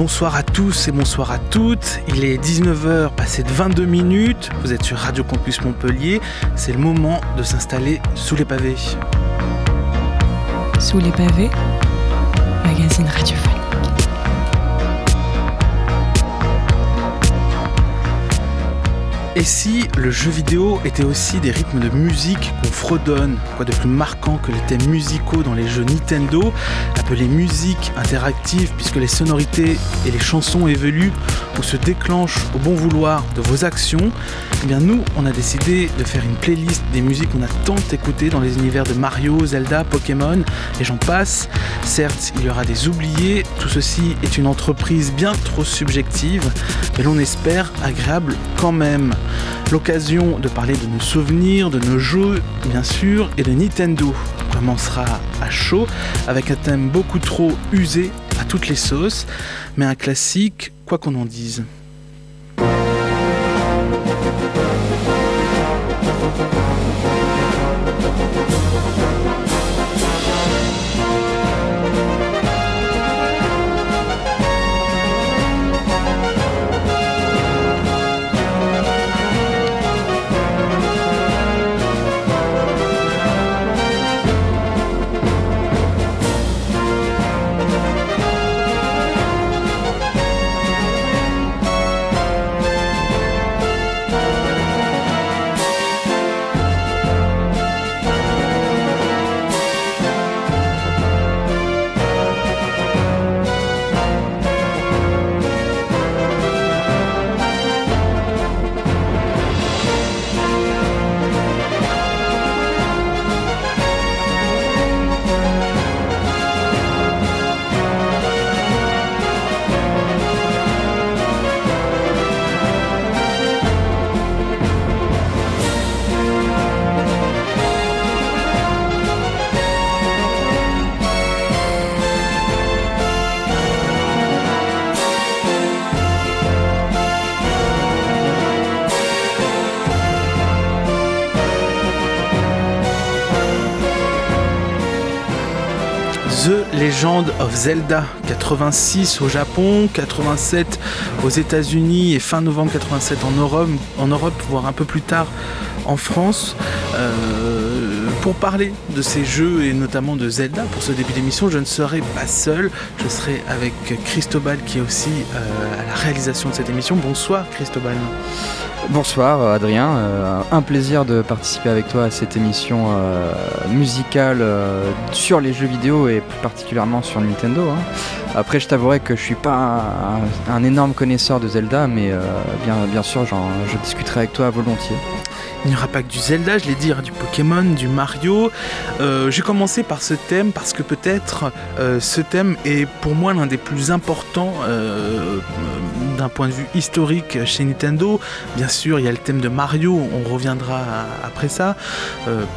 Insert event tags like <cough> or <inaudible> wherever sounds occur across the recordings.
bonsoir à tous et bonsoir à toutes. Il est 19h passé de 22 minutes. Vous êtes sur Radio Campus Montpellier. C'est le moment de s'installer sous les pavés. Sous les pavés, magazine radiophonique. Et si le jeu vidéo était aussi des rythmes de musique qu'on fredonne Quoi de plus marquant que les thèmes musicaux dans les jeux Nintendo, appelés musique interactive puisque les sonorités et les chansons évoluent se déclenchent au bon vouloir de vos actions Eh bien nous, on a décidé de faire une playlist des musiques qu'on a tant écoutées dans les univers de Mario, Zelda, Pokémon et j'en passe. Certes, il y aura des oubliés, tout ceci est une entreprise bien trop subjective, mais l'on espère agréable quand même. L'occasion de parler de nos souvenirs, de nos jeux, bien sûr, et de Nintendo. On commencera à chaud avec un thème beaucoup trop usé à toutes les sauces, mais un classique, quoi qu'on en dise. Of Zelda, 86 au Japon, 87 aux États-Unis et fin novembre 87 en Europe, en Europe voire un peu plus tard en France. Euh, pour parler de ces jeux et notamment de Zelda pour ce début d'émission, je ne serai pas seul, je serai avec Cristobal qui est aussi euh, à la réalisation de cette émission. Bonsoir Cristobal. Bonsoir Adrien, euh, un plaisir de participer avec toi à cette émission euh, musicale euh, sur les jeux vidéo et plus particulièrement sur Nintendo. hein. Après je t'avouerai que je suis pas un, énorme connaisseur de Zelda mais euh, bien, sûr je discuterai avec toi volontiers. Il n'y aura pas que du Zelda, je l'ai dit, du Pokémon, du Mario. Euh, J'ai commencé par ce thème parce que peut-être euh, ce thème est pour moi l'un des plus importants euh, d'un point de vue historique chez Nintendo. Bien sûr, il y a le thème de Mario, on reviendra après ça,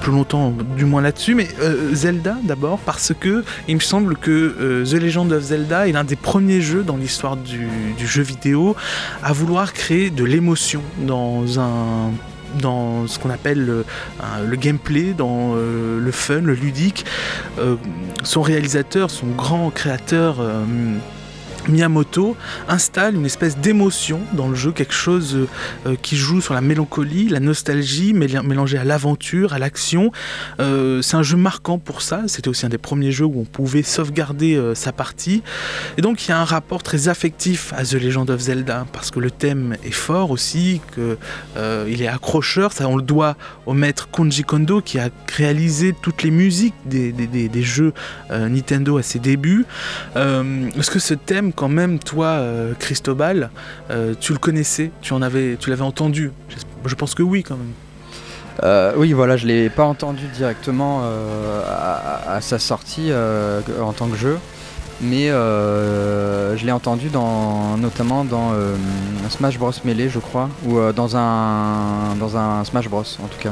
plus longtemps du moins là-dessus. Mais Zelda d'abord parce que il me semble que The Legend of Zelda est l'un des premiers jeux dans l'histoire du jeu vidéo à vouloir créer de l'émotion dans un dans ce qu'on appelle le, gameplay, dans euh, le fun, le ludique. Euh, son réalisateur, son grand créateur, euh, Miyamoto, installe une espèce d'émotion dans le jeu, quelque chose euh, euh, qui joue sur la mélancolie, la nostalgie, mélangée à l'aventure, à l'action. Euh, c'est un jeu marquant pour ça. C'était aussi un des premiers jeux où on pouvait sauvegarder sa partie. Et donc il y a un rapport très affectif à The Legend of Zelda, parce que le thème est fort aussi, que euh, il est accrocheur, ça on le doit au maître Konji Kondo qui a réalisé toutes les musiques des, jeux Nintendo à ses débuts. Est-ce que ce thème, quand même, toi, euh, Cristobal, euh, tu le connaissais, tu en avais, tu l'avais entendu? Je pense que oui, quand même. Euh, oui voilà je l'ai pas entendu directement euh, à, sa sortie en tant que jeu. Mais euh, je l'ai entendu dans, notamment dans euh, Smash Bros Melee, je crois, ou euh, dans un dans un Smash Bros en tout cas.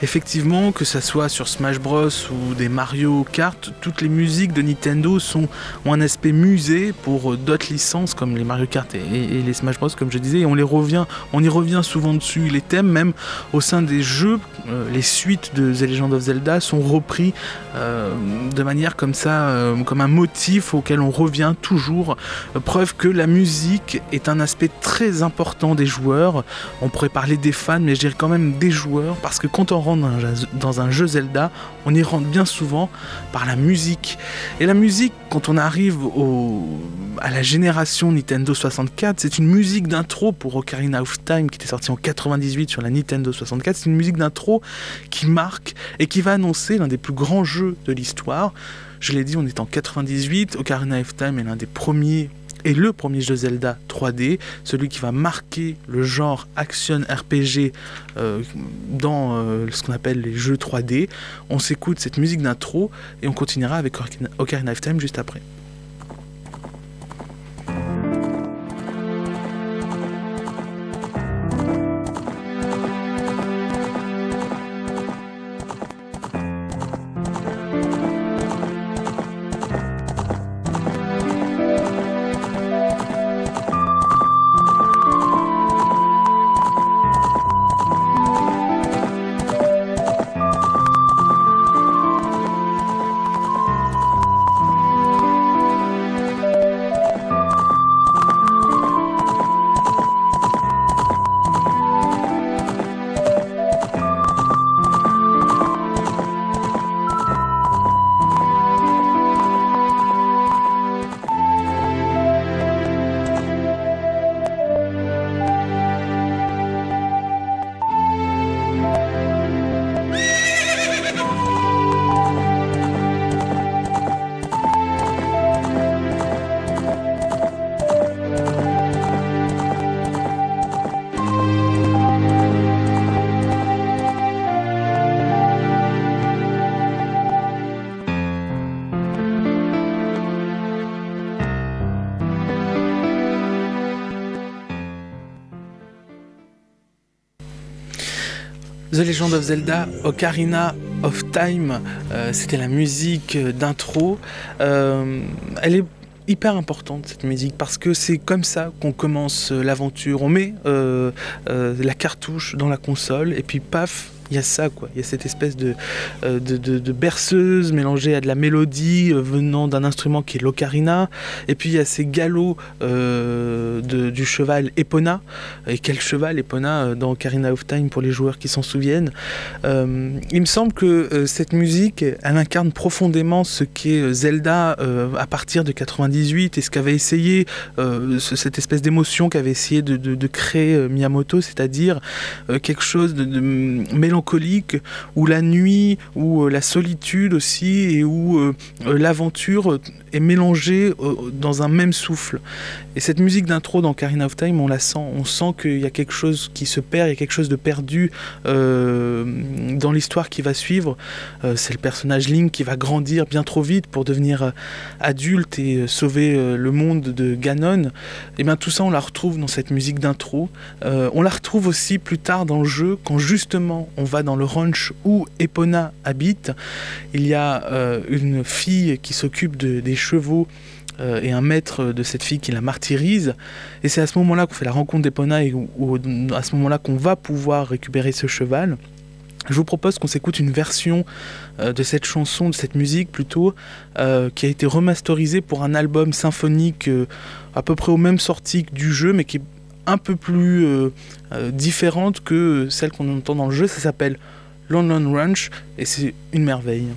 Effectivement, que ça soit sur Smash Bros ou des Mario Kart, toutes les musiques de Nintendo sont, ont un aspect musée pour d'autres licences comme les Mario Kart et, et- les Smash Bros, comme je disais, et on les revient, on y revient souvent dessus. Les thèmes, même au sein des jeux, les suites de The Legend of Zelda sont repris de manière comme ça, comme un motif auquel on revient toujours. Preuve que la musique est un aspect très important des joueurs. On pourrait parler des fans, mais je dirais quand même des joueurs, parce que quand on rentre dans un jeu Zelda, on y rentre bien souvent par la musique. Et la musique, quand on arrive à la génération Nintendo 64, c'est une musique d'intro pour Ocarina of Time qui était sorti en 98 sur la Nintendo 64. C'est une musique d'intro qui marque et qui va annoncer l'un des plus grands jeux de l'histoire. Je l'ai dit, on est en 98. Ocarina of Time est l'un des premiers et le premier jeu Zelda 3D, celui qui va marquer le genre action RPG euh, dans euh, ce qu'on appelle les jeux 3D. On s'écoute cette musique d'intro et on continuera avec Ocarina of Time juste après. Of Zelda, Ocarina of Time, euh, c'était la musique d'intro. Euh, elle est hyper importante cette musique parce que c'est comme ça qu'on commence l'aventure. On met euh, la cartouche dans la console et puis paf, il y a ça, quoi. Il y a cette espèce de, euh, de, berceuse mélangée à de la mélodie euh, venant d'un instrument qui est l'ocarina. Et puis il y a ces galops euh, du cheval Epona. Et quel cheval Epona dans Ocarina of Time pour les joueurs qui s'en souviennent. il me semble que cette musique, elle incarne profondément ce qu'est Zelda à partir de 98 et ce qu'avait essayé, cette espèce d'émotion qu'avait essayé de, créer Miyamoto, c'est-à-dire quelque chose de, de mélancolique, où la nuit, où euh, la solitude aussi, et où euh, euh, l'aventure est mélangée dans un même souffle. Et cette musique d'intro dans Karina of Time, on la sent. On sent qu'il y a quelque chose qui se perd, il y a quelque chose de perdu dans l'histoire qui va suivre. c'est le personnage Link qui va grandir bien trop vite pour devenir adulte et sauver le monde de Ganon. Et bien tout ça, on la retrouve dans cette musique d'intro. on la retrouve aussi plus tard dans le jeu, quand justement on va dans le ranch où Epona habite. Il y a euh, une fille qui s'occupe des chevaux euh, et un maître de cette fille qui la martyrise. Et c'est à ce moment-là qu'on fait la rencontre d'Epona et à ce moment-là qu'on va pouvoir récupérer ce cheval. Je vous propose qu'on s'écoute une version euh, de cette chanson, de cette musique plutôt, qui a été remasterisée pour un album symphonique à peu près au même sortie que du jeu, mais qui est un peu plus euh, euh, différente que celle qu'on entend dans le jeu. Ça s'appelle London Ranch et c'est une merveille.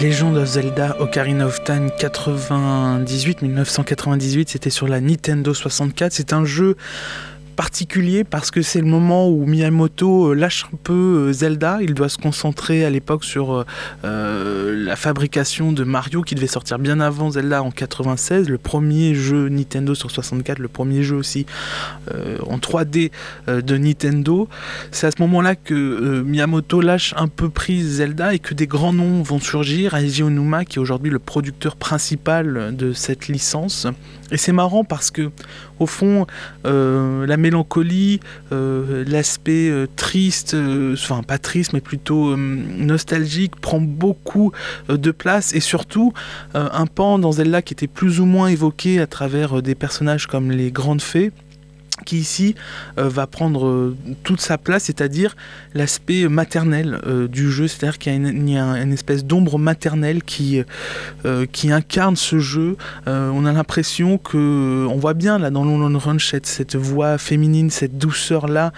Legend of Zelda Ocarina of Time 98 1998 c'était sur la Nintendo 64 c'est un jeu particulier parce que c'est le moment où Miyamoto euh, lâche un peu euh, Zelda. Il doit se concentrer à l'époque sur euh, la fabrication de Mario qui devait sortir bien avant Zelda en 96, le premier jeu Nintendo sur 64, le premier jeu aussi en 3D de Nintendo. C'est à ce moment-là que Miyamoto lâche un peu prise Zelda et que des grands noms vont surgir. Eiji Onuma qui est aujourd'hui le producteur principal de cette licence. Et c'est marrant parce que au fond, la mélancolie, euh, l'aspect euh, triste, enfin pas triste, mais plutôt nostalgique, prend beaucoup de place. Et surtout un pan dans Zelda qui était plus ou moins évoqué à travers des personnages comme les grandes fées qui ici euh, va prendre euh, toute sa place, c'est-à-dire l'aspect maternel euh, du jeu, c'est-à-dire qu'il y a une, espèce d'ombre maternelle qui, qui incarne ce jeu. on a l'impression que, on voit bien là dans Lone Ranch cette, cette voix féminine, cette douceur-là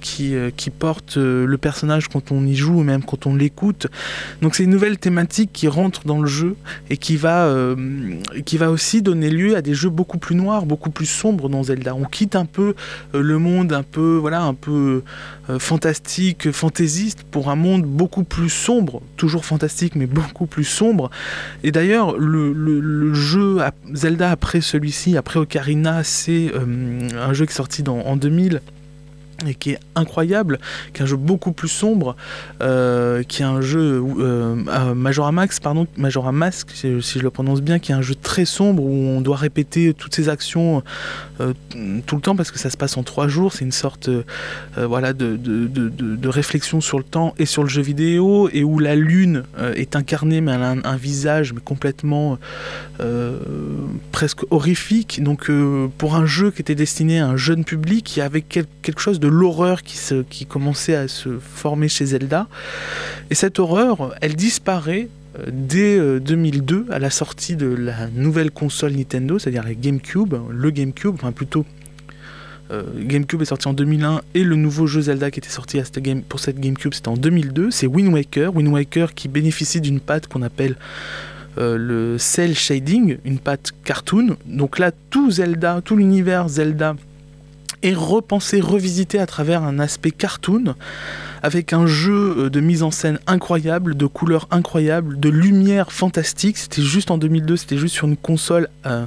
qui, qui porte le personnage quand on y joue ou même quand on l'écoute. Donc c'est une nouvelle thématique qui rentre dans le jeu et qui va, qui va aussi donner lieu à des jeux beaucoup plus noirs, beaucoup plus sombres dans Zelda. On quitte un peu euh, le monde un peu, voilà, un peu euh, fantastique, fantaisiste, pour un monde beaucoup plus sombre, toujours fantastique, mais beaucoup plus sombre. Et d'ailleurs, le, jeu Zelda après celui-ci, après Ocarina, c'est euh, un jeu qui est sorti en 2000 et qui est incroyable, qui est un jeu beaucoup plus sombre, euh, qui est un jeu euh, euh, Majora Max, pardon, Majora Mask, si, je le prononce bien, qui est un jeu très sombre où on doit répéter toutes ces actions tout le temps parce que ça se passe en trois jours. C'est une sorte, voilà, de, de, de, réflexion sur le temps et sur le jeu vidéo et où la lune est incarnée mais elle a un, visage mais complètement presque horrifique. Donc pour un jeu qui était destiné à un jeune public, il y avait quelque chose de l'horreur qui, commençait à se former chez Zelda. Et cette horreur, elle disparaît euh, dès 2002 euh, à la sortie de la nouvelle console Nintendo, c'est-à-dire la GameCube, le GameCube, enfin plutôt euh, GameCube est sorti en 2001 et le nouveau jeu Zelda qui était sorti pour cette GameCube c'était en 2002, c'est Wind Waker, Wind Waker qui bénéficie d'une patte qu'on appelle le cell shading, une patte cartoon. Donc là tout Zelda, tout l'univers Zelda et repensé, revisité à travers un aspect cartoon, avec un jeu euh, de mise en scène incroyable, de couleurs incroyables, de lumière fantastique. C'était juste en 2002, c'était juste sur une console euh,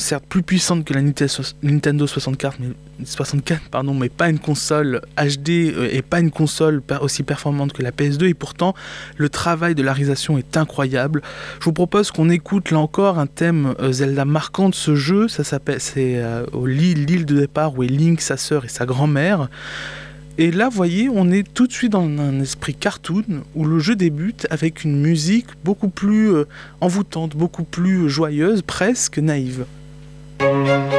certes plus puissante que la Nintendo 64, mais, 64 pardon, mais pas une console HD euh, et pas une console aussi performante que la PS2. Et pourtant, le travail de la réalisation est incroyable. Je vous propose qu'on écoute là encore un thème euh, Zelda marquant de ce jeu. Ça s'appelle, c'est euh, l'île de départ où est Link, sa sœur et sa grand-mère. Et là, vous voyez, on est tout de suite dans un esprit cartoon où le jeu débute avec une musique beaucoup plus envoûtante, beaucoup plus joyeuse, presque naïve. Of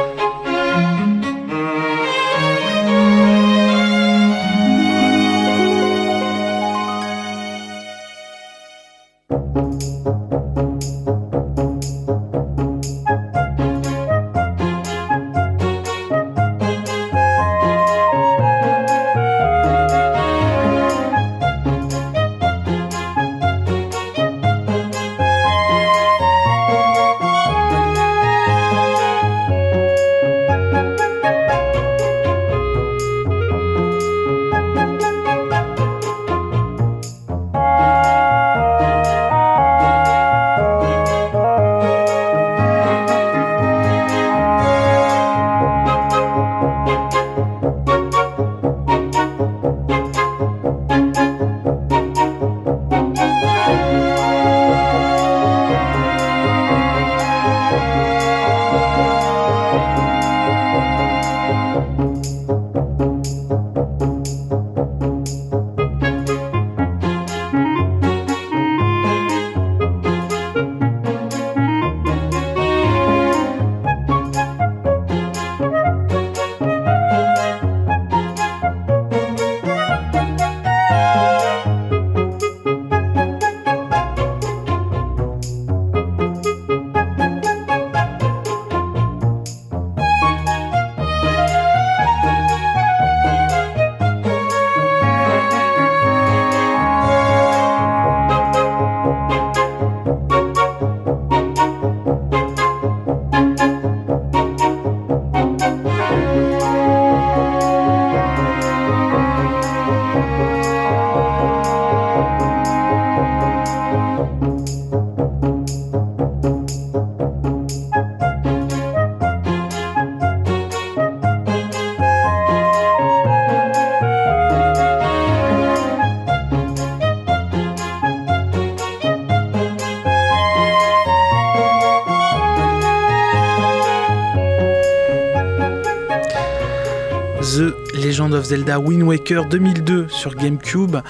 Zelda Wind Waker 2002 sur GameCube,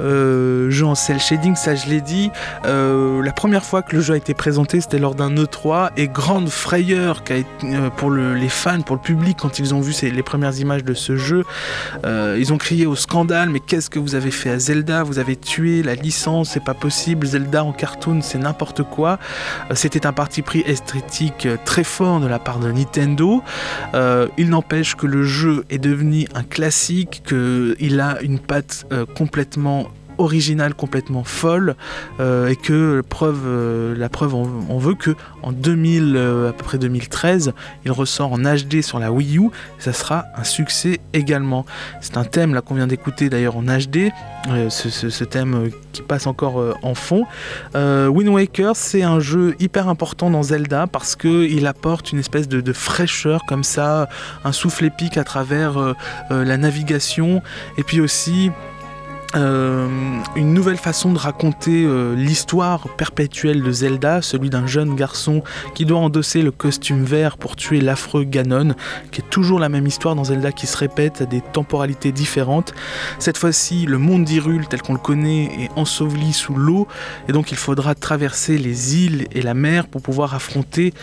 euh, jeu en cel shading, ça je l'ai dit. Euh, la première fois que le jeu a été présenté, c'était lors d'un E3 et grande frayeur pour les fans, pour le public quand ils ont vu les premières images de ce jeu. ils ont crié au scandale, mais qu'est-ce que vous avez fait à Zelda? Vous avez tué la licence, c'est pas possible. Zelda en cartoon, c'est n'importe quoi. C'était un parti pris esthétique très fort de la part de Nintendo. il n'empêche que le jeu est devenu un classique, qu'il a une patte euh, complètement originale, complètement folle, euh, et que preuve, euh, la preuve on, veut que en 2000, à peu près 2013, il ressort en HD sur la Wii U, ça sera un succès également. C'est un thème là qu'on vient d'écouter d'ailleurs en HD, ce, thème qui passe encore en fond. Wind Waker, c'est un jeu hyper important dans Zelda parce qu'il apporte une espèce de, de, fraîcheur comme ça, un souffle épique à travers la navigation, et puis aussi euh, une nouvelle façon de raconter euh, l'histoire perpétuelle de Zelda, celui d'un jeune garçon qui doit endosser le costume vert pour tuer l'affreux Ganon, qui est toujours la même histoire dans Zelda qui se répète à des temporalités différentes. Cette fois-ci, le monde d'Hyrule tel qu'on le connaît est enseveli sous l'eau, et donc il faudra traverser les îles et la mer pour pouvoir affronter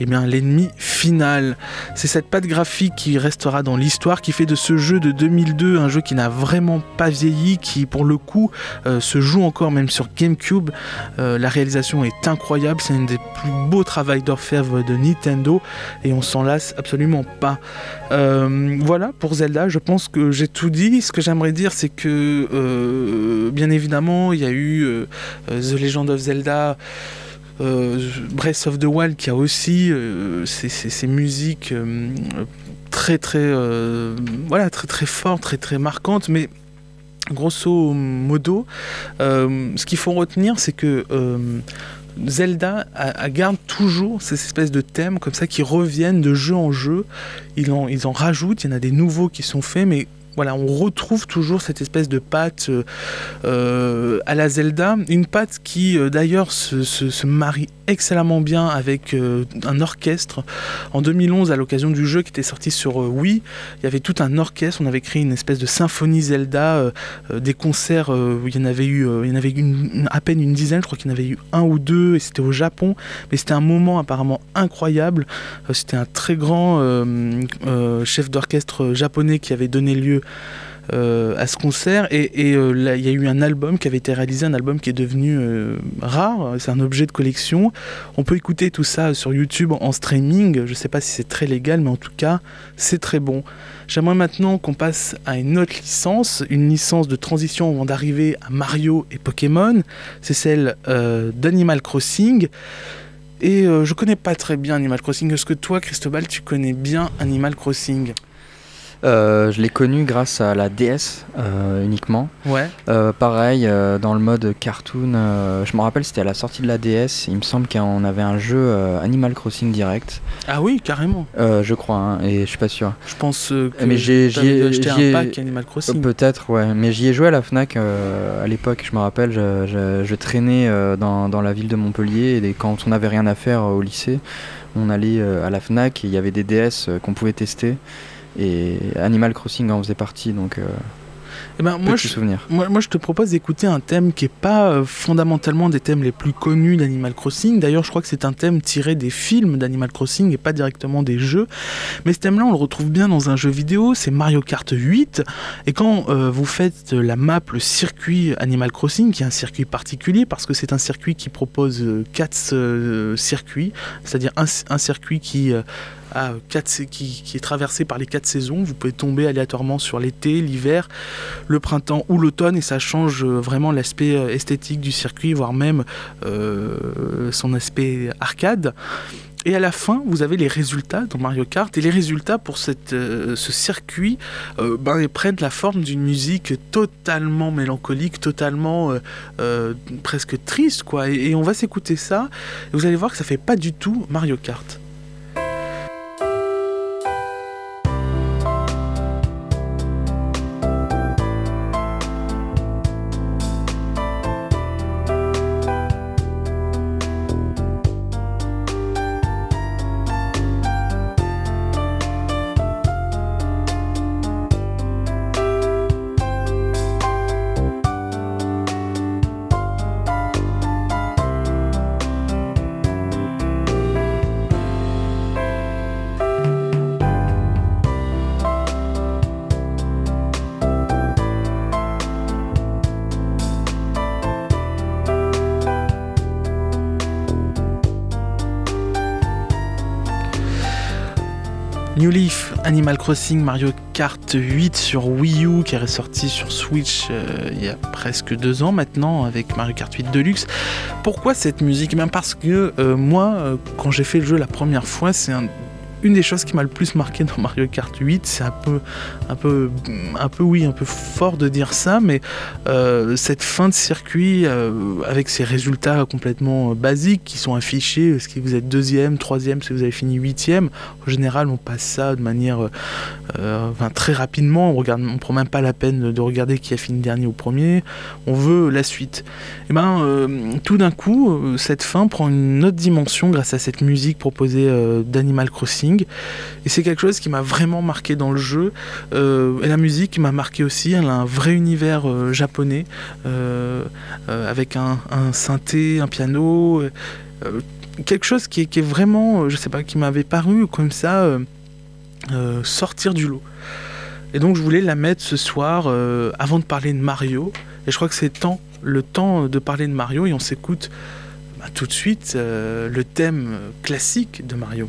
eh bien, l'ennemi final. C'est cette patte graphique qui restera dans l'histoire, qui fait de ce jeu de 2002 un jeu qui n'a vraiment pas vieilli, qui pour le coup euh, se joue encore même sur GameCube. Euh, la réalisation est incroyable, c'est un des plus beaux travaux d'orfèvre de Nintendo et on s'en lasse absolument pas. Euh, voilà pour Zelda, je pense que j'ai tout dit. Ce que j'aimerais dire, c'est que bien évidemment, il y a eu The Legend of Zelda. Euh, Breath of the Wild qui a aussi euh, ces, musiques euh, très très voilà très très fortes, très très marquantes, mais grosso modo, ce qu'il faut retenir, c'est que Zelda garde toujours ces espèces de thèmes comme ça qui reviennent de jeu en jeu. Ils en, ils en rajoutent, il y en a des nouveaux qui sont faits, mais voilà, on retrouve toujours cette espèce de patte euh, euh, à la Zelda, une patte qui euh, d'ailleurs se, marie excellemment bien avec un orchestre. En 2011, à l'occasion du jeu qui était sorti sur Wii, il y avait tout un orchestre, on avait créé une espèce de symphonie Zelda, des concerts où il y en avait eu, il y en avait à peine une dizaine, je crois qu'il y en avait eu un ou deux, et c'était au Japon, mais c'était un moment apparemment incroyable. c'était un très grand chef d'orchestre japonais qui avait donné lieu euh, à ce concert et, euh, il y a eu un album qui avait été réalisé, un album qui est devenu euh, rare, c'est un objet de collection. On peut écouter tout ça sur YouTube en streaming, je sais pas si c'est très légal mais en tout cas c'est très bon. J'aimerais maintenant qu'on passe à une autre licence, une licence de transition avant d'arriver à Mario et Pokémon, c'est celle d'Animal Crossing. Et je connais pas très bien Animal Crossing. Est-ce que toi, Cristobal, tu connais bien Animal Crossing? Euh, je l'ai connu grâce à la DS euh, uniquement. Ouais. Euh, pareil, dans le mode cartoon, je me rappelle, c'était à la sortie de la DS. Il me semble qu'on avait un jeu Animal Crossing Direct. Ah oui, carrément. je crois, hein, et je suis pas sûr. Je pense que mais j'ai acheté un pack Animal Crossing. Peut-être, ouais. Mais j'y ai joué à la Fnac à l'époque. Je me rappelle, je, je, traînais dans, dans, la ville de Montpellier et quand on n'avait rien à faire au lycée, on allait à la Fnac et il y avait des DS qu'on pouvait tester. Et Animal Crossing en faisait partie, donc euh, eh ben, moi, je, moi, je te propose d'écouter un thème qui n'est pas euh, fondamentalement des thèmes les plus connus d'Animal Crossing. D'ailleurs, je crois que c'est un thème tiré des films d'Animal Crossing et pas directement des jeux. Mais ce thème-là, on le retrouve bien dans un jeu vidéo, c'est Mario Kart 8. Et quand euh, vous faites la map, le circuit Animal Crossing, qui est un circuit particulier parce que c'est un circuit qui propose 4 euh, circuits, c'est-à-dire un, un, circuit qui qui, est traversé par les quatre saisons. Vous pouvez tomber aléatoirement sur l'été, l'hiver, le printemps ou l'automne et ça change euh, vraiment l'aspect euh, esthétique du circuit, voire même euh, son aspect arcade. Et à la fin, vous avez les résultats dans Mario Kart. Et les résultats pour ce circuit ben, prennent la forme d'une musique totalement mélancolique, totalement presque triste. quoi. Et, on va s'écouter ça. Vous allez voir que ça fait pas du tout Mario Kart. New Leaf, Animal Crossing, Mario Kart 8 sur Wii U qui est ressorti sur Switch euh, il y a presque deux ans maintenant avec Mario Kart 8 Deluxe. Pourquoi cette musique? Même Parce que euh, moi, euh, quand j'ai fait le jeu la première fois, c'est un une des choses qui m'a le plus marqué dans Mario Kart 8, c'est un peu, un peu, un peu oui, un peu fort de dire ça, mais euh, cette fin de circuit euh, avec ces résultats complètement basiques qui sont affichés, est-ce que vous êtes deuxième, troisième, si vous avez fini huitième, en général on passe ça de manière euh, très rapidement, on regarde, on prend même pas la peine de regarder qui a fini dernier ou premier, on veut la suite. Et eh ben tout d'un coup, cette fin prend une autre dimension grâce à cette musique proposée d'Animal Crossing et c'est quelque chose qui m'a vraiment marqué dans le jeu. Euh, et la musique m'a marqué aussi. Elle a un vrai univers euh, japonais euh, avec un, synthé, un piano. quelque chose qui est, vraiment, je sais pas, qui m'avait paru comme ça sortir du lot. Et donc je voulais la mettre ce soir avant de parler de Mario. Et je crois que c'est le temps de parler de Mario et on s'écoute bah, tout de suite le thème classique de Mario.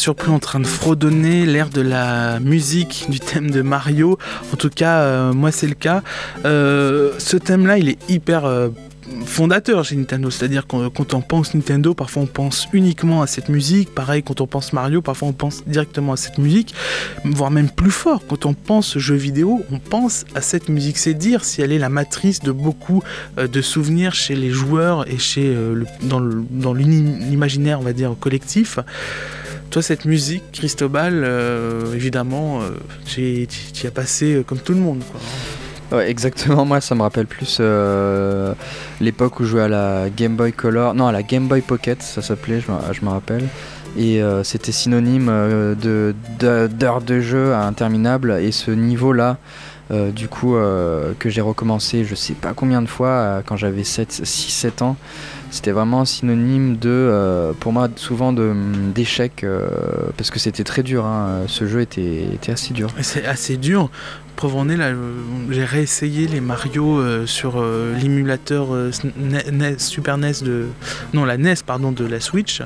surpris en train de fredonner l'air de la musique du thème de Mario. En tout cas, euh, moi c'est le cas. Euh, ce thème-là, il est hyper euh, fondateur chez Nintendo. C'est-à-dire que quand on pense Nintendo, parfois on pense uniquement à cette musique. Pareil, quand on pense Mario, parfois on pense directement à cette musique. Voire même plus fort, quand on pense jeu vidéo, on pense à cette musique. C'est dire si elle est la matrice de beaucoup de souvenirs chez les joueurs et chez, dans l'imaginaire, on va dire, collectif. Toi, cette musique, Cristobal, euh, évidemment, euh, tu y as passé euh, comme tout le monde. Ouais, exactement, moi ça me rappelle plus l'époque où je jouais à la Game Boy Color, non à la Game Boy Pocket ça s'appelait, je, me rappelle. Et c'était synonyme de, d'heures de, jeu interminable et ce niveau là, du coup que j'ai recommencé je sais pas combien de fois quand j'avais 6-7 ans c'était vraiment synonyme de, euh, pour moi, souvent d'échec, euh, parce que c'était très dur. Hein. Ce jeu était, était assez dur. C'est assez dur. Là, j'ai réessayé les Mario euh, sur l'émulateur e Super NES de. Non, la NES, pardon, de la Switch.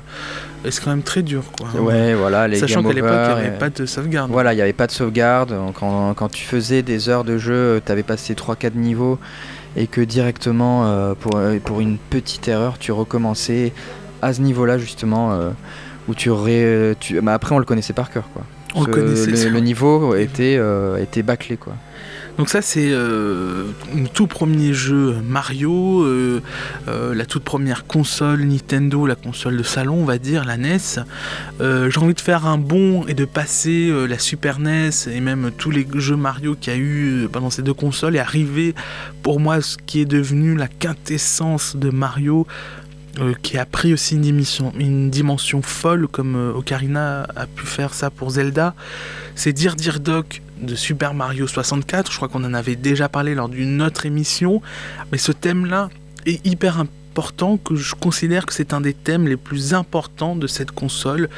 Et c'est quand même très dur, quoi. Ouais, voilà, les Sachant qu'à l'époque, il n'y avait pas de sauvegarde. Voilà, il n'y avait pas de sauvegarde. Quand, quand, tu faisais des heures de jeu, tu avais passé 3-4 niveaux et que directement, euh, pour, euh, pour une petite erreur, tu recommençais à ce niveau-là justement, euh, où tu aurais... Tu... Bah, après, on le connaissait par cœur, quoi. On le, connaissait, le, niveau était, était bâclé, quoi. Donc ça c'est euh, tout premier jeu Mario, euh, euh, la toute première console Nintendo, la console de salon on va dire, la NES. J'ai envie de faire un bond et de passer la Super NES et même tous les jeux Mario qu'il y a eu pendant ces deux consoles et arriver pour moi ce qui est devenu la quintessence de Mario. Qui a pris aussi une dimension, une dimension folle comme Ocarina a pu faire ça pour Zelda, c'est Dire Dire Doc de Super Mario 64. Je crois qu'on en avait déjà parlé lors d'une autre émission. Mais ce thème-là est hyper important que je considère que c'est un des thèmes les plus importants de cette console.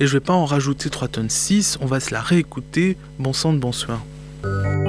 Et je vais pas en rajouter 3 tonnes 6, on va se la réécouter. Bon sang de bonsoir. Dow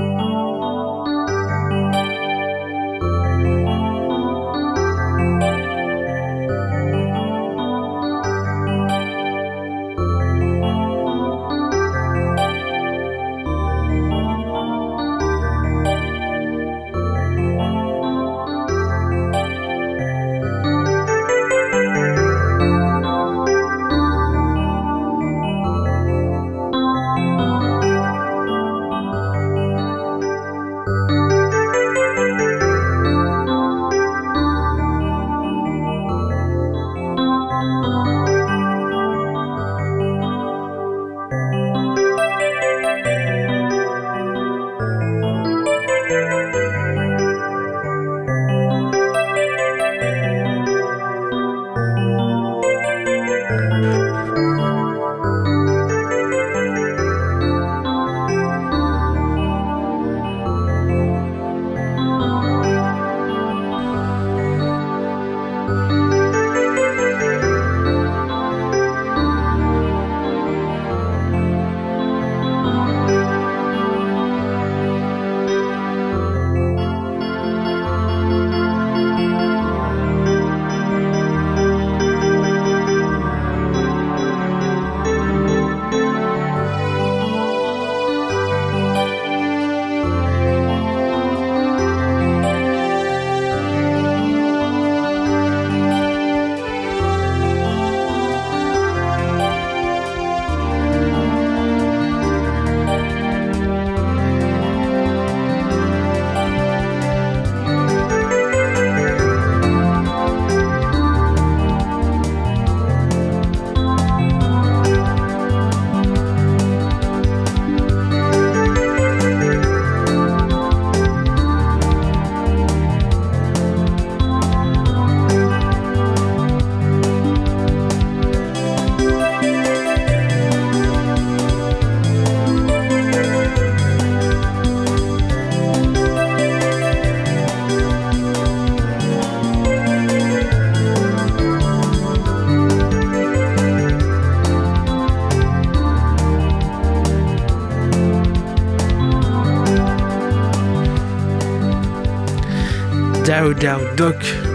Dow Doc si on le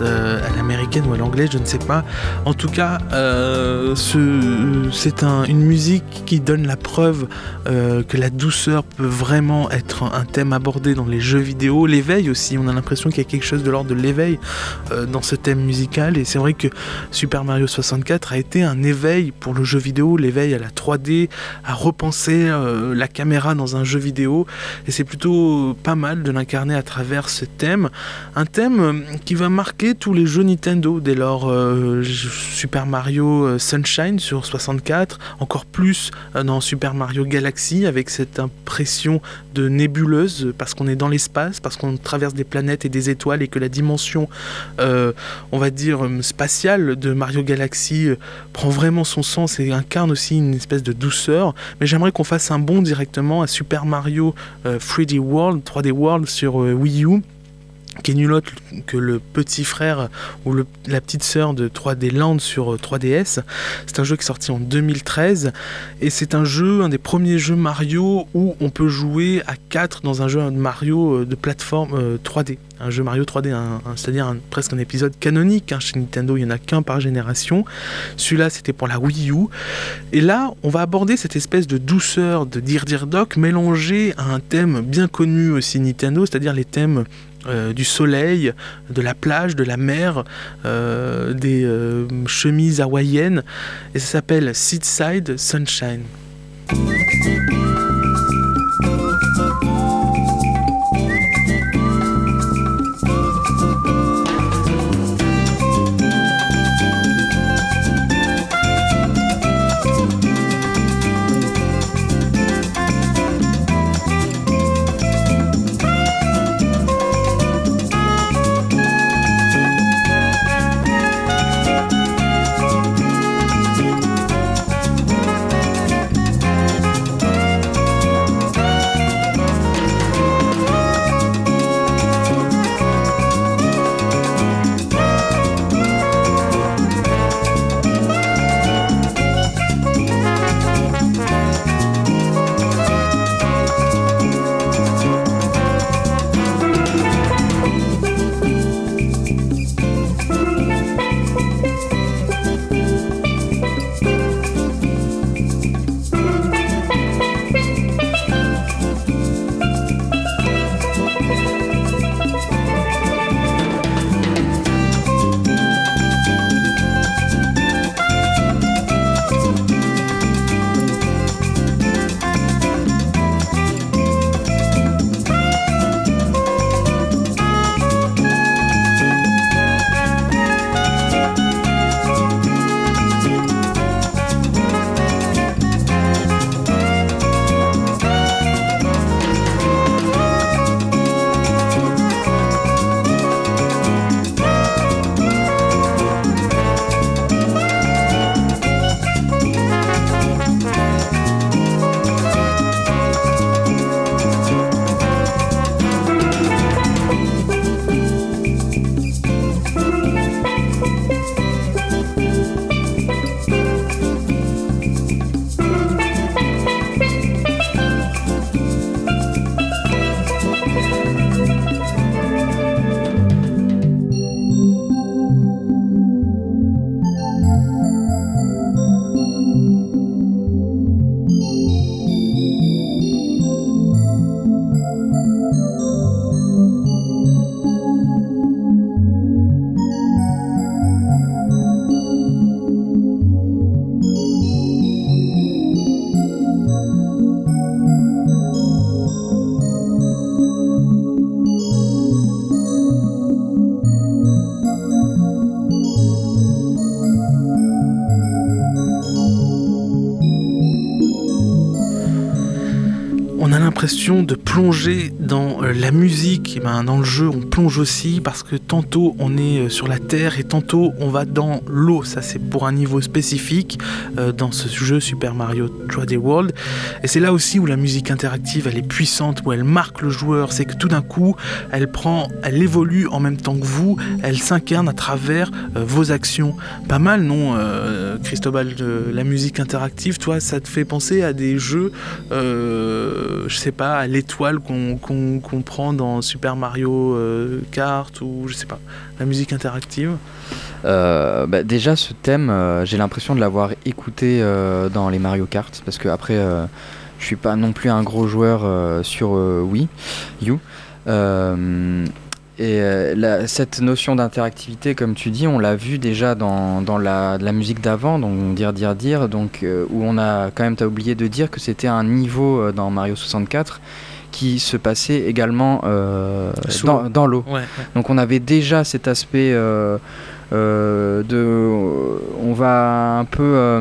euh, à l'américaine ou à l'anglais, je ne sais pas. En tout cas, euh, c'est une musique qui donne la preuve euh, que la douceur peut vraiment être un thème abordé dans les jeux vidéo. L'éveil aussi, on a l'impression qu'il y a quelque chose de l'ordre de l'éveil dans ce thème musical. Et c'est vrai que Super Mario 64 a été un éveil pour le jeu vidéo, l'éveil à la 3D, à repenser la caméra dans un jeu vidéo. Et c'est plutôt pas mal de l'incarner à travers ce thème. Un thème qui va marquer tous les jeux Nintendo dès lors euh, Super Mario euh, Sunshine sur 64, encore plus euh, dans Super Mario Galaxy avec cette impression de nébuleuse parce qu'on est dans l'espace, parce qu'on traverse des planètes et des étoiles et que la dimension, on va dire, spatiale de Mario Galaxy prend vraiment son sens et incarne aussi une espèce de douceur. Mais j'aimerais qu'on fasse un bond directement à Super Mario 3D World, 3D World sur Wii U qui est nul autre que le petit frère ou la petite sœur de 3D Land sur 3DS. Euh, c'est un jeu qui est sorti en 2013 et c'est un jeu, un des premiers jeux Mario où on peut jouer à 4 dans un jeu Mario euh, de plateforme 3D. Euh, un jeu Mario 3D, c'est-à-dire presque un épisode canonique. Hein, chez Nintendo, il n'y en a qu'un par génération. Celui-là, c'était pour la Wii U. Et là, on va aborder cette espèce de douceur de Dir Dir Doc mélangée à un thème bien connu aussi Nintendo, c'est-à-dire les thèmes euh, du soleil, de la plage, de la mer, euh, des euh, chemises hawaïennes. Et ça s'appelle Seedside Sunshine. De plonger dans euh, la musique, et ben, dans le jeu on plonge aussi parce que tantôt on est euh, sur la et tantôt on va dans l'eau, ça c'est pour un niveau spécifique euh, dans ce jeu Super Mario 3D World. Et c'est là aussi où la musique interactive elle est puissante, où elle marque le joueur, c'est que tout d'un coup elle prend, elle évolue en même temps que vous, elle s'incarne à travers vos actions. Pas mal non Cristobal, de la musique interactive, toi ça te fait penser à des jeux, je je sais pas, à l'étoile qu'on prend dans Super Mario Kart ou je sais pas, la musique interactive bah, déjà ce thème, j'ai l'impression de l'avoir écouté dans les Mario Kart parce que après je suis pas non plus un gros joueur sur Wii U. Et euh, cette notion d'interactivité, comme tu dis, on l'a vu déjà dans, dans la, musique d'avant, donc dire, dire, dire, donc, euh, où on a quand même, as oublié de dire que c'était un niveau euh, dans Mario 64 qui se passait également dans, dans l'eau. Donc on avait déjà cet aspect de... On va un peu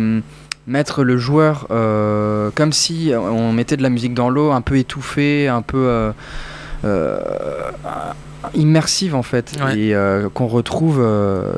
mettre le joueur comme si on mettait de la musique dans l'eau, un peu étouffé, un peu immersive en fait et euh, qu'on retrouve euh,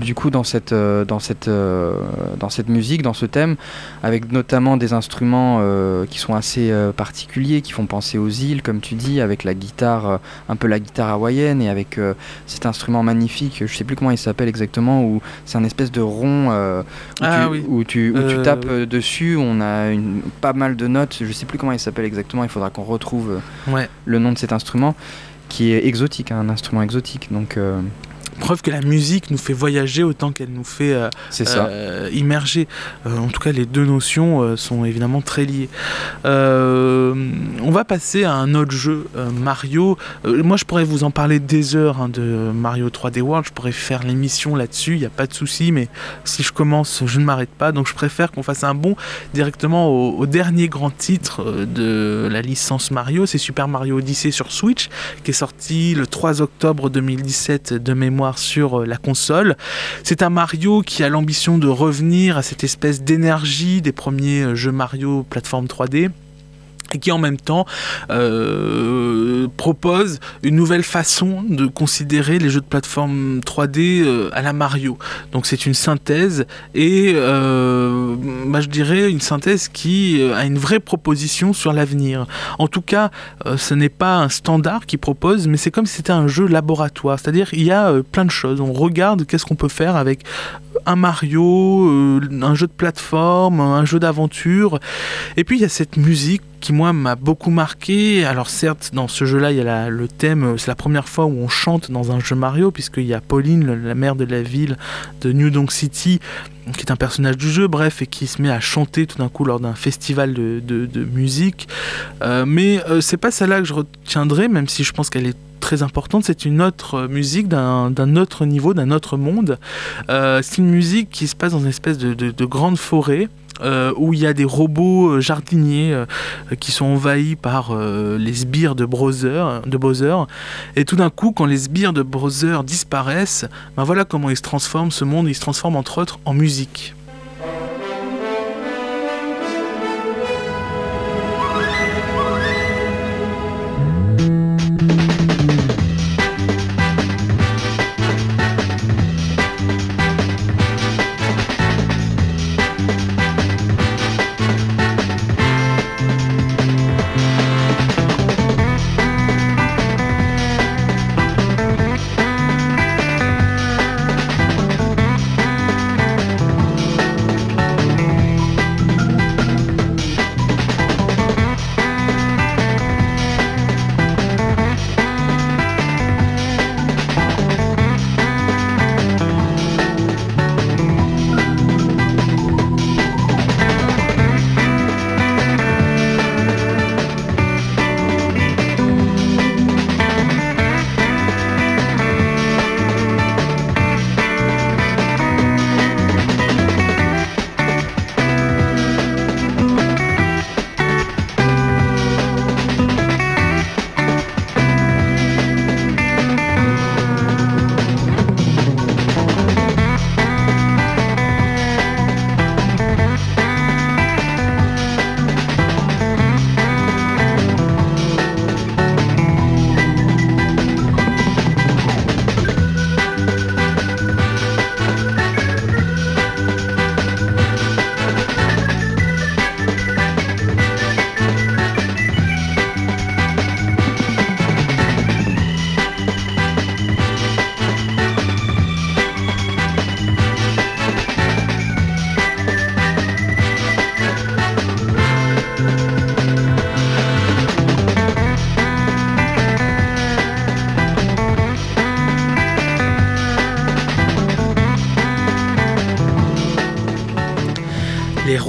du coup dans cette euh, dans cette dans cette musique dans ce thème avec notamment des instruments qui sont assez particuliers qui font penser aux îles comme tu dis avec la guitare un peu la guitare hawaïenne et avec cet instrument magnifique je sais plus comment il s'appelle exactement où c'est un espèce de rond où, ah tu, où, tu, où tu tapes dessus on a une, pas mal de notes je sais plus comment il s'appelle exactement il faudra qu'on retrouve le nom de cet instrument qui est exotique, hein, un instrument exotique. Donc, euh, preuve que la musique nous fait voyager autant qu'elle nous fait euh, euh, immerger. Euh, en tout cas, les deux notions sont évidemment très liées. on va passer à un autre jeu, Mario. moi, je pourrais vous en parler des heures hein, de Mario 3D World. Je pourrais faire l'émission là-dessus, il n'y a pas de souci. Mais si je commence, je ne m'arrête pas. Donc, je préfère qu'on fasse un bond directement au, au, dernier grand titre de la licence Mario. C'est Super Mario Odyssey sur Switch, qui est sorti le 3 octobre 2017 de mémoire sur euh, la console. C'est un Mario qui a l'ambition de revenir à cette espèce d'énergie des premiers euh, jeux Mario plateforme 3D et qui en même temps euh, propose une nouvelle façon de considérer les jeux de plateforme 3D euh, à la Mario. Donc c'est une synthèse et euh, bah, je dirais une synthèse qui a une vraie proposition sur l'avenir. En tout cas, ce n'est pas un standard qui propose, mais c'est comme si c'était un jeu laboratoire. C'est-à-dire il y a plein de choses. On regarde qu'est-ce qu'on peut faire avec un Mario, un jeu de plateforme, un jeu d'aventure. Et puis il y a cette musique qui moi m'a beaucoup marqué. Alors certes, dans ce jeu-là, il y a le thème, c'est la première fois où on chante dans un jeu Mario, puisqu'il y a Pauline, la mère de la ville de New Donk City, qui est un personnage du jeu, bref, et qui se met à chanter tout d'un coup lors d'un festival de, musique. Euh, mais euh, c'est pas celle-là que je retiendrai, même si je pense qu'elle est très importante, c'est une autre musique d'un autre niveau, d'un autre monde. Euh, c'est une musique qui se passe dans une espèce de, de grande forêt euh, où il y a des robots euh, jardiniers euh, qui sont envahis par les sbires de Bowser, de Bowser. Et tout d'un coup, quand les sbires de Bowser disparaissent, ben voilà comment il se transforme ce monde. Il se transforme entre autres en musique.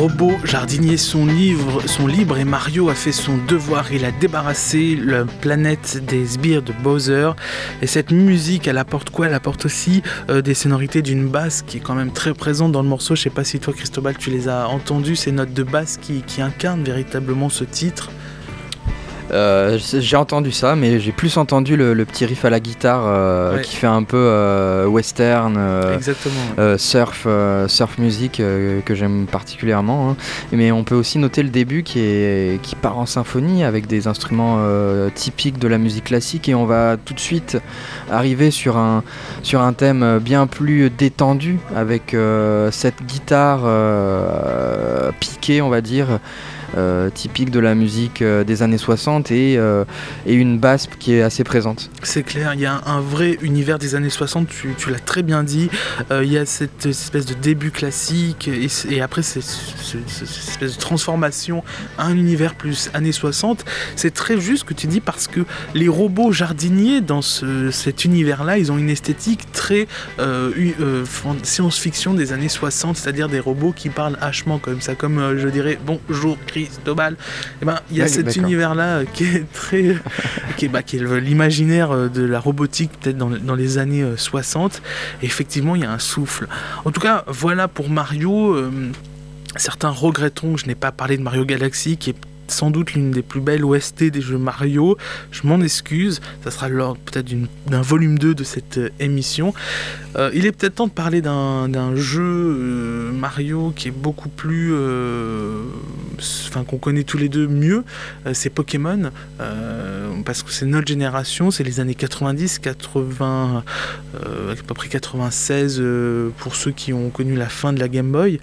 Robots jardiniers sont, sont libres et Mario a fait son devoir. Il a débarrassé la planète des sbires de Bowser. Et cette musique, elle apporte quoi? Elle apporte aussi euh, des sonorités d'une basse qui est quand même très présente dans le morceau. Je sais pas si toi, Cristobal, tu les as entendues, ces notes de basse qui incarnent véritablement ce titre. Euh, j'ai entendu ça, mais j'ai plus entendu le, petit riff à la guitare euh, qui fait un peu euh, western, surf, surf music que j'aime particulièrement. Hein. Mais on peut aussi noter le début qui, est, qui part en symphonie avec des instruments typiques de la musique classique et on va tout de suite arriver sur un, sur un thème bien plus détendu avec cette guitare piquée, on va dire. Euh, typique de la musique euh, des années 60 et, euh, et, une basse qui est assez présente. C'est clair, il y a un, vrai univers des années 60, tu, l'as très bien dit. il y a cette, espèce de début classique et, après cette, espèce de transformation à un univers plus années 60. C'est très juste ce que tu dis parce que les robots jardiniers dans cet univers-là, ils ont une esthétique très science-fiction des années 60, c'est-à-dire des robots qui parlent hachement comme ça, comme je dirais bonjour Et ben, il y a cet univers-là euh, qui est très. <laughs> qui est, bah, qui est l'imaginaire euh, de la robotique, peut-être dans, dans, les années 60. Euh, Et effectivement, il y a un souffle. En tout cas, voilà pour Mario. Certains regretteront que je n'ai pas parlé de Mario Galaxy, qui est sans doute l'une des plus belles OST des jeux Mario. Je m'en excuse, ça sera lors peut-être d'un volume 2 de cette euh, émission. Euh, il est peut-être temps de parler d'un jeu euh, Mario qui est beaucoup plus... Enfin, qu'on connaît tous les deux mieux, c'est Pokémon, parce que c'est notre génération, c'est les années 90, 80, à peu près 96 pour ceux qui ont connu la fin de la Game Boy.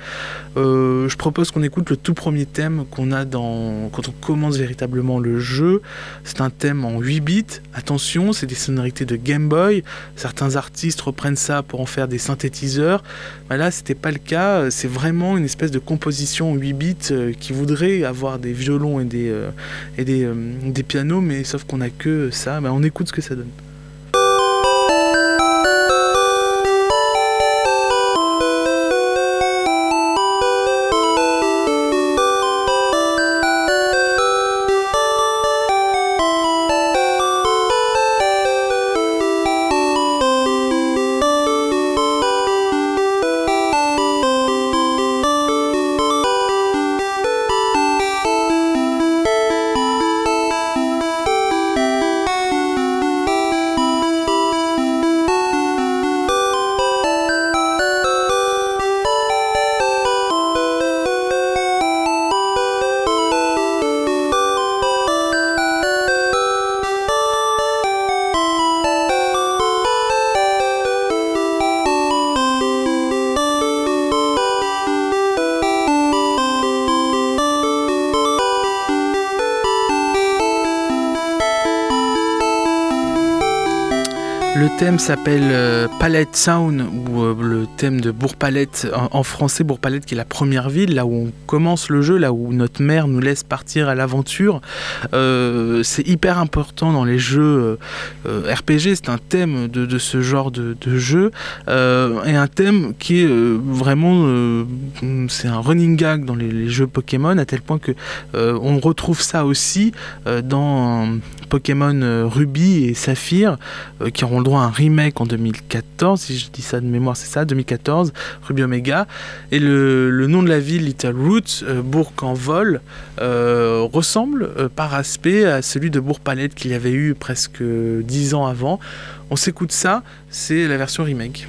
je propose qu'on écoute le tout premier thème qu'on a dans quand on commence véritablement le jeu, c'est un thème en 8 bits. Attention, c'est des sonorités de Game Boy. Certains artistes reprennent ça pour en faire des synthétiseurs. Mais là, c'était pas le cas. C'est vraiment une espèce de composition en 8 bits euh, qui voudrait avoir des violons et des, euh, et des, euh, des pianos, mais sauf qu'on a que ça. on écoute ce que ça donne. Thème s'appelle euh, Palette Sound, ou euh, le thème de Bourg-Palette, en, français Bourg-Palette qui est la première ville, là où on commence le jeu, là où notre mère nous laisse partir à l'aventure. Euh, c'est hyper important dans les jeux RPG, c'est un thème de, ce genre de, jeu, et un thème qui est vraiment, c'est un running gag dans les, les, jeux Pokémon, à tel point que on retrouve ça aussi dans Pokémon Ruby et Saphir, qui auront le un remake en 2014, si je dis ça de mémoire, c'est ça, 2014, Ruby Omega. Et le, nom de la ville, Little Roots, euh, Bourg en vol, euh, ressemble euh, par aspect à celui de Bourg-Palette qu'il y avait eu presque 10 ans avant. On s'écoute ça, c'est la version remake.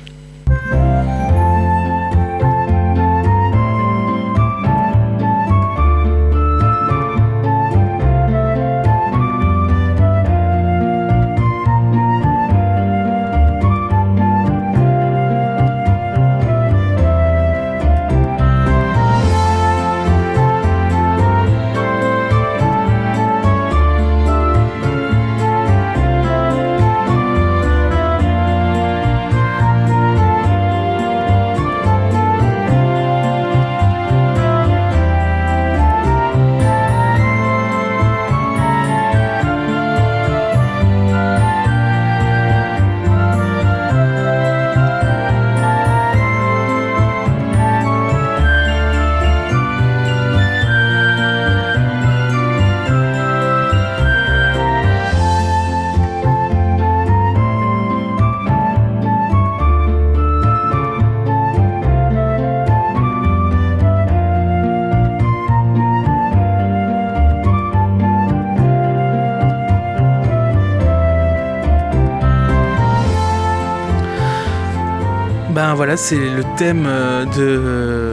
C'est le thème de, de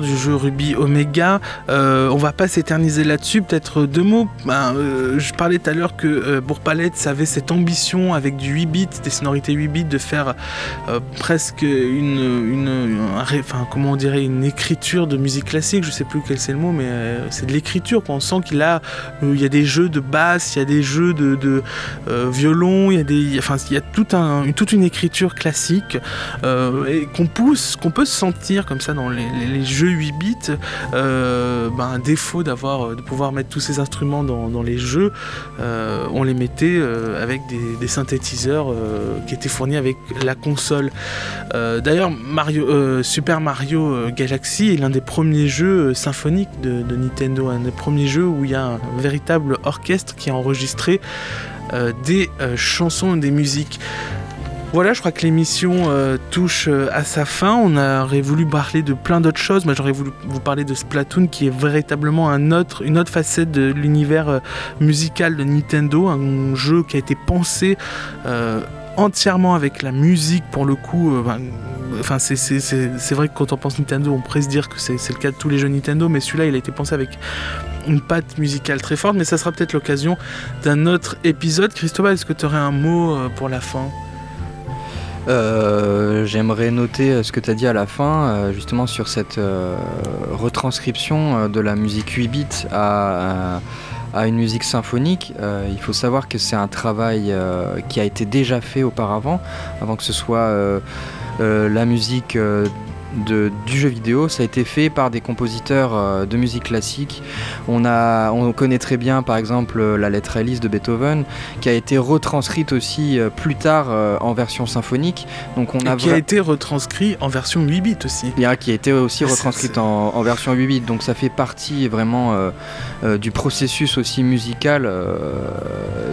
du jeu Ruby Omega. on va pas s'éterniser là-dessus, peut-être deux mots. Ben, je parlais tout à l'heure que Bourg-Palette avait cette ambition avec du 8 bits, des sonorités 8 bits, de faire presque une, comment on dirait, une écriture de musique classique. Je sais plus quel c'est le mot, mais c'est de l'écriture. On sent qu'il a, il y a des jeux de basse, il y a des jeux de, violon, il y a des, il y a tout un, toute une écriture classique euh, et qu'on pousse, qu'on peut se sentir comme ça dans les, jeux 8 bits. Euh, ben, un défaut d'avoir, de pouvoir mettre tous ces instruments dans, les jeux, euh, on les mettait avec des, synthétiseurs qui étaient fournis avec la console. D'ailleurs, Super Mario Galaxy est l'un des premiers jeux symphoniques de, Nintendo, un des premiers jeux où il y a un véritable orchestre qui est enregistré des chansons et des musiques. Voilà, je crois que l'émission euh, touche euh, à sa fin. On aurait voulu parler de plein d'autres choses. Moi, j'aurais voulu vous parler de Splatoon, qui est véritablement une autre facette de l'univers euh, musical de Nintendo, un jeu qui a été pensé entièrement avec la musique pour le coup. Ben, enfin, c'est vrai que quand on pense Nintendo, on pourrait se dire que c'est le cas de tous les jeux Nintendo, mais celui-là, il a été pensé avec une patte musicale très forte. Mais ça sera peut-être l'occasion d'un autre épisode. Christophe, est-ce que tu aurais un mot pour la fin? J'aimerais noter euh, ce que tu as dit à la fin, euh, justement sur cette retranscription de la musique 8 bits à, à une musique symphonique. il faut savoir que c'est un travail qui a été déjà fait auparavant, avant que ce soit la musique du jeu vidéo. Ça a été fait par des compositeurs euh, de musique classique. On, a, on connaît très bien par exemple la lettre Alice de Beethoven, qui a été retranscrite aussi euh, plus tard euh, en version symphonique. Donc on a qui a été retranscrit en version 8 bits aussi. Bien, qui a été aussi retranscrite en, en, version 8 bits. Donc ça fait partie vraiment du processus aussi musical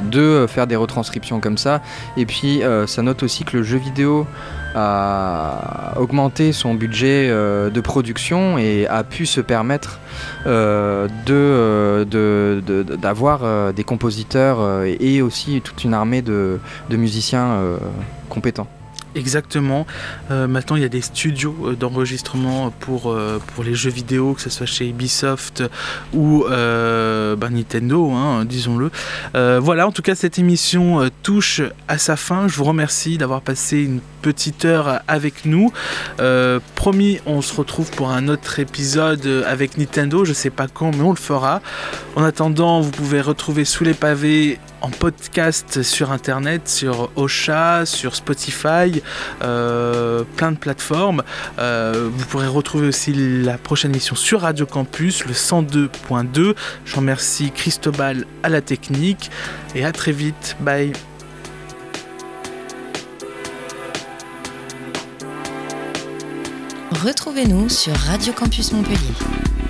de faire des retranscriptions comme ça. Et puis ça note aussi que le jeu vidéo a augmenté son budget euh, de production et a pu se permettre euh, euh, d'avoir des compositeurs et aussi toute une armée de musiciens compétents. Exactement. Euh, maintenant, il y a des studios euh, d'enregistrement pour, euh, pour les jeux vidéo, que ce soit chez Ubisoft ou bah, Nintendo, hein, disons-le. voilà, en tout cas, cette émission touche à sa fin. Je vous remercie d'avoir passé une petite heure avec nous. promis, on se retrouve pour un autre épisode avec Nintendo. Je sais pas quand, mais on le fera. En attendant, vous pouvez retrouver sous les pavés en podcast sur internet, sur Ocha, sur Spotify, euh, plein de plateformes. Euh, vous pourrez retrouver aussi la prochaine émission sur Radio Campus, le 102.2. Je remercie Christobal à la technique et à très vite. Bye. Retrouvez-nous sur Radio Campus Montpellier.